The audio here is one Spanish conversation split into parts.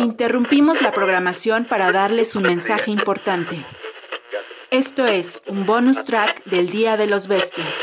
Interrumpimos la programación para darles un mensaje importante. Esto es un bonus track del Día de los Bestias.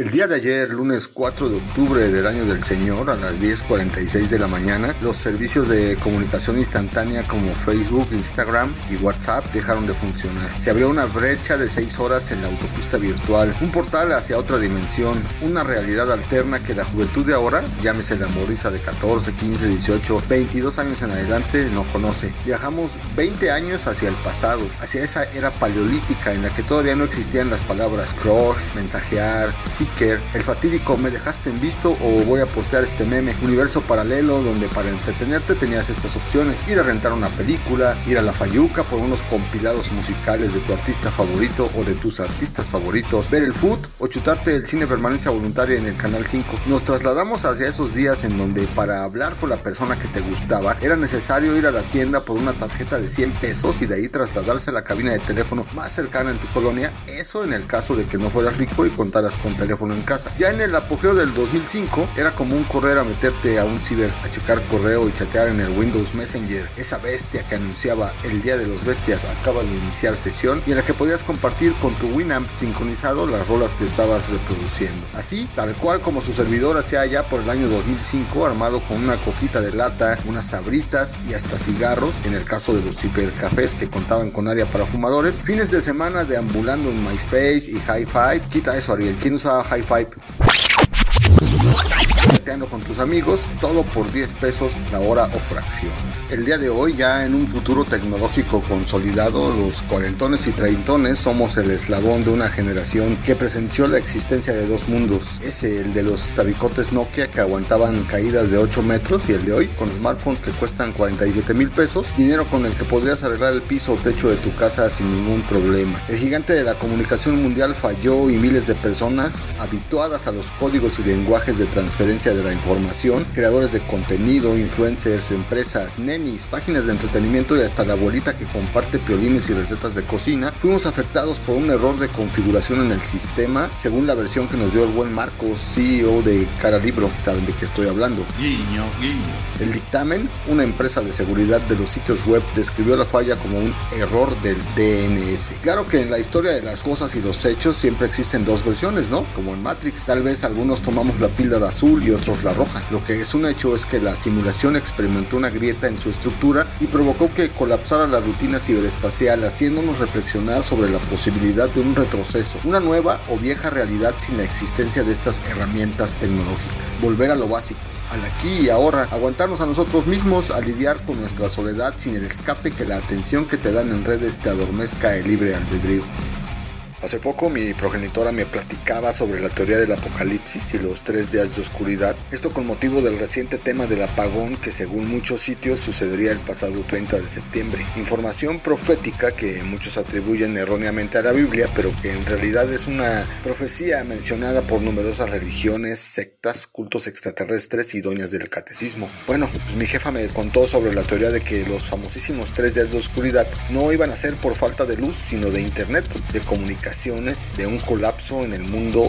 El día de ayer, lunes 4 de octubre del año del Señor, a las 10.46 de la mañana, los servicios de comunicación instantánea como Facebook, Instagram y WhatsApp dejaron de funcionar. Se abrió una brecha de 6 horas en la autopista virtual, un portal hacia otra dimensión, una realidad alterna que la juventud de ahora, llámese la moriza de 14, 15, 18, 22 años en adelante, no conoce. Viajamos 20 años hacia el pasado, hacia esa era paleolítica en la que todavía no existían las palabras crush, mensajear, stick el fatídico me dejaste en visto o voy a postear este meme, universo paralelo donde para entretenerte tenías estas opciones, ir a rentar una película, ir a la Fayuca por unos compilados musicales de tu artista favorito o de tus artistas favoritos, ver el foot o chutarte el cine permanencia voluntaria en el canal 5. Nos trasladamos hacia esos días en donde para hablar con la persona que te gustaba era necesario ir a la tienda por una tarjeta de 100 pesos y de ahí trasladarse a la cabina de teléfono más cercana en tu colonia, eso en el caso de que no fueras rico y contaras con teléfono en casa. Ya en el apogeo del 2005 era común correr a meterte a un ciber, a checar correo y chatear en el Windows Messenger, esa bestia que anunciaba el Día de los Bestias acaba de iniciar sesión y en la que podías compartir con tu Winamp sincronizado las rolas que estabas reproduciendo. Así, tal cual como su servidor hacía ya por el año 2005, armado con una coquita de lata, unas sabritas y hasta cigarros, en el caso de los cibercafés que contaban con área para fumadores, fines de semana deambulando en MySpace y Hi-Fi. Quita eso, Ariel. ¿Quién usaba high five chateando con tus amigos, todo por 10 pesos la hora o fracción. El día de hoy, ya en un futuro tecnológico consolidado, los cuarentones y treintones somos el eslabón de una generación que presenció la existencia de dos mundos. Ese, el de los tabicotes Nokia que aguantaban caídas de 8 metros y el de hoy, con smartphones que cuestan 47 mil pesos, dinero con el que podrías arreglar el piso o techo de tu casa sin ningún problema. El gigante de la comunicación mundial falló y miles de personas, habituadas a los códigos y lenguajes de transferencia de la información, creadores de contenido, influencers, empresas, nenis, páginas de entretenimiento y hasta la abuelita que comparte piolines y recetas de cocina, fuimos afectados por un error de configuración en el sistema, según la versión que nos dio el buen Marcos, CEO de Cara Libro. ¿Saben de qué estoy hablando? Guiño, guiño. El dictamen, una empresa de seguridad de los sitios web, describió la falla como un error del DNS. Claro que en la historia de las cosas y los hechos siempre existen dos versiones, ¿no? Como en Matrix, tal vez algunos tomamos la píldora azul y otros la roja. Lo que es un hecho es que la simulación experimentó una grieta en su estructura y provocó que colapsara la rutina ciberespacial, haciéndonos reflexionar sobre la posibilidad de un retroceso, una nueva o vieja realidad sin la existencia de estas herramientas tecnológicas. Volver a lo básico al aquí y ahora, aguantarnos a nosotros mismos, a lidiar con nuestra soledad sin el escape que la atención que te dan en redes te adormezca el libre albedrío. Hace poco mi progenitora me platicaba sobre la teoría del apocalipsis y los tres días de oscuridad, esto con motivo del reciente tema del apagón que según muchos sitios sucedería el pasado 30 de septiembre. Información profética que muchos atribuyen erróneamente a la Biblia, pero que en realidad es una profecía mencionada por numerosas religiones, sectas, cultos extraterrestres y doñas del catecismo. Bueno, pues mi jefa me contó sobre la teoría de que los famosísimos tres días de oscuridad no iban a ser por falta de luz, sino de internet, de comunicación de un colapso en el mundo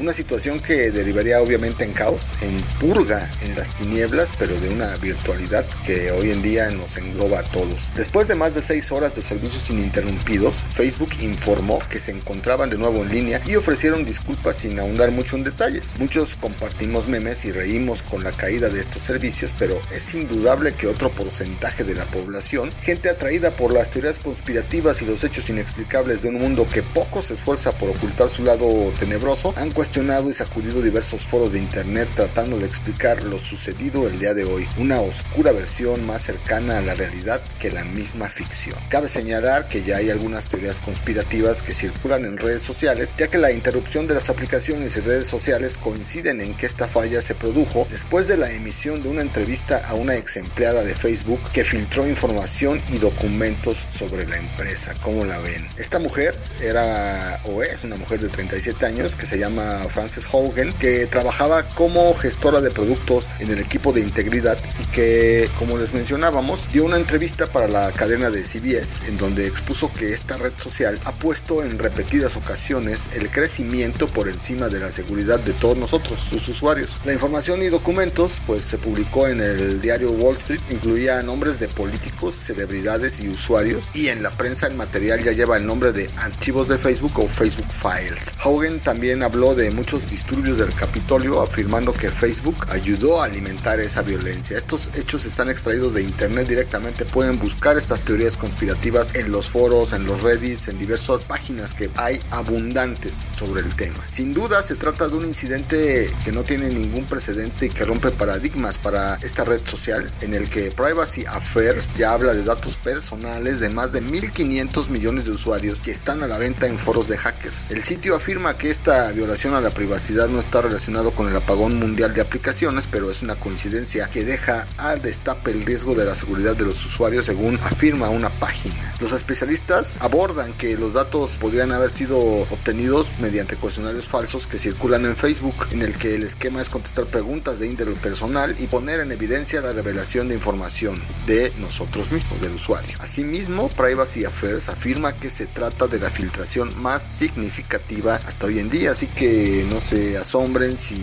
Una situación que derivaría obviamente en caos, en purga en las tinieblas, pero de una virtualidad que hoy en día nos engloba a todos. Después de más de seis horas de servicios ininterrumpidos, Facebook informó que se encontraban de nuevo en línea y ofrecieron disculpas sin ahondar mucho en detalles. Muchos compartimos memes y reímos con la caída de estos servicios, pero es indudable que otro porcentaje de la población, gente atraída por las teorías conspirativas y los hechos inexplicables de un mundo que poco se esfuerza por ocultar su lado tenebroso, han cuestionado y sacudido diversos foros de internet tratando de explicar lo sucedido el día de hoy, una oscura versión más cercana a la realidad que la misma ficción. Cabe señalar que ya hay algunas teorías conspirativas que circulan en redes sociales, ya que la interrupción de las aplicaciones y redes sociales coinciden en que esta falla se produjo después de la emisión de una entrevista a una ex empleada de Facebook que filtró información y documentos sobre la empresa. ¿Cómo la ven? Esta mujer era o es una mujer de 37 años que se llama Frances Hogan, que trabajaba como gestora de productos en el equipo de integridad y que, como les mencionábamos, dio una entrevista para la cadena de CBS en donde expuso que esta red social ha puesto en repetidas ocasiones el crecimiento por encima de la seguridad de todos nosotros, sus usuarios. La información y documentos pues se publicó en el diario Wall Street, incluía nombres de políticos, celebridades y usuarios y en la prensa el material ya lleva el nombre de archivos de Facebook o Facebook Files. Hogan también habló de muchos disturbios del Capitolio afirmando que Facebook ayudó a alimentar esa violencia. Estos hechos están extraídos de internet directamente, pueden buscar estas teorías conspirativas en los foros, en los reddits, en diversas páginas que hay abundantes sobre el tema. Sin duda se trata de un incidente que no tiene ningún precedente y que rompe paradigmas para esta red social en el que Privacy Affairs ya habla de datos personales de más de 1.500 millones de usuarios que están a la venta en foros de hackers. El sitio afirma que esta violación a la privacidad no está relacionado con el apagón mundial de aplicaciones, pero es una coincidencia que deja al destape el riesgo de la seguridad de los usuarios según afirma una página. Los especialistas abordan que los datos podrían haber sido obtenidos mediante cuestionarios falsos que circulan en Facebook, en el que el esquema es contestar preguntas de índole personal y poner en evidencia la revelación de información de nosotros mismos, del usuario. Asimismo, Privacy Affairs afirma que se trata de la filtración más significativa hasta hoy en día, así que no se asombren si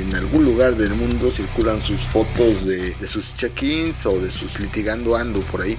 en algún lugar del mundo circulan sus fotos de, de sus check-ins o de sus litigando ando por ahí.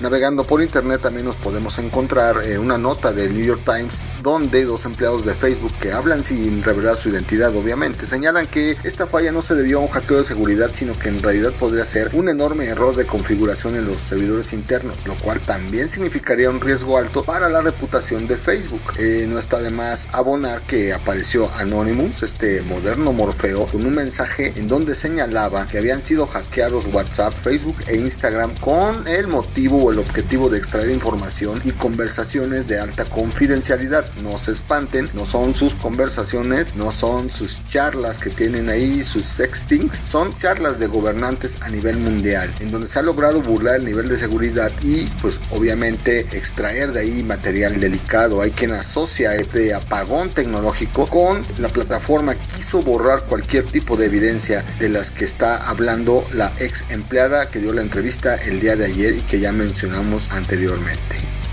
Navegando por internet también nos podemos encontrar eh, una nota del New York Times donde dos empleados de Facebook que hablan sin revelar su identidad obviamente señalan que esta falla no se debió a un hackeo de seguridad sino que en realidad podría ser un enorme error de configuración en los servidores internos lo cual también significaría un riesgo alto para la reputación de Facebook. Eh, no está de más abonar que apareció Anonymous, este moderno morfeo, con un mensaje en donde señalaba que habían sido hackeados WhatsApp, Facebook e Instagram con el motivo el objetivo de extraer información y conversaciones de alta confidencialidad. No se espanten, no son sus conversaciones, no son sus charlas que tienen ahí, sus sextings, son charlas de gobernantes a nivel mundial, en donde se ha logrado burlar el nivel de seguridad y pues obviamente extraer de ahí material delicado. Hay quien asocia este apagón tecnológico con la plataforma quiso borrar cualquier tipo de evidencia de las que está hablando la ex empleada que dio la entrevista el día de ayer y que ya mencionamos anteriormente.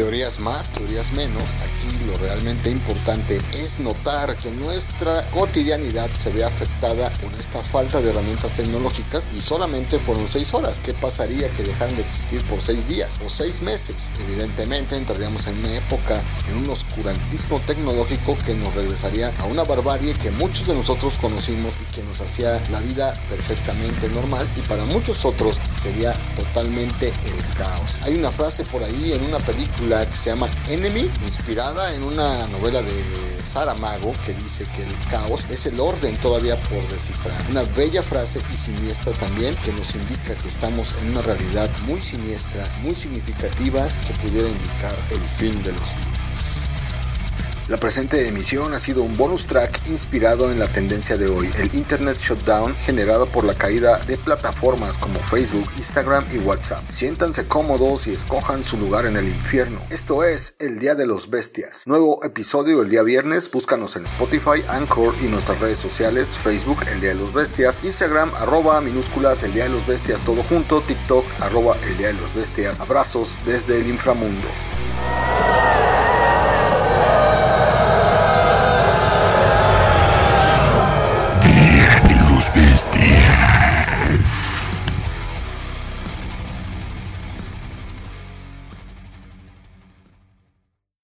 Teorías más, teorías menos, aquí lo realmente importante es notar que nuestra cotidianidad se ve afectada por esta falta de herramientas tecnológicas y solamente fueron seis horas. ¿Qué pasaría que dejaran de existir por seis días o seis meses? Evidentemente entraríamos en una época, en un oscurantismo tecnológico que nos regresaría a una barbarie que muchos de nosotros conocimos y que nos hacía la vida perfectamente normal y para muchos otros sería totalmente el caos. Hay una frase por ahí en una película que se llama Enemy, inspirada en una novela de Saramago que dice que el caos es el orden todavía por descifrar. Una bella frase y siniestra también que nos indica que estamos en una realidad muy siniestra, muy significativa que pudiera indicar el fin de los días. La presente emisión ha sido un bonus track inspirado en la tendencia de hoy, el Internet Shutdown generado por la caída de plataformas como Facebook, Instagram y WhatsApp. Siéntanse cómodos y escojan su lugar en el infierno. Esto es El Día de los Bestias. Nuevo episodio el día viernes, búscanos en Spotify, Anchor y nuestras redes sociales, Facebook El Día de los Bestias, Instagram arroba minúsculas El Día de los Bestias todo junto, TikTok arroba El Día de los Bestias. Abrazos desde el inframundo.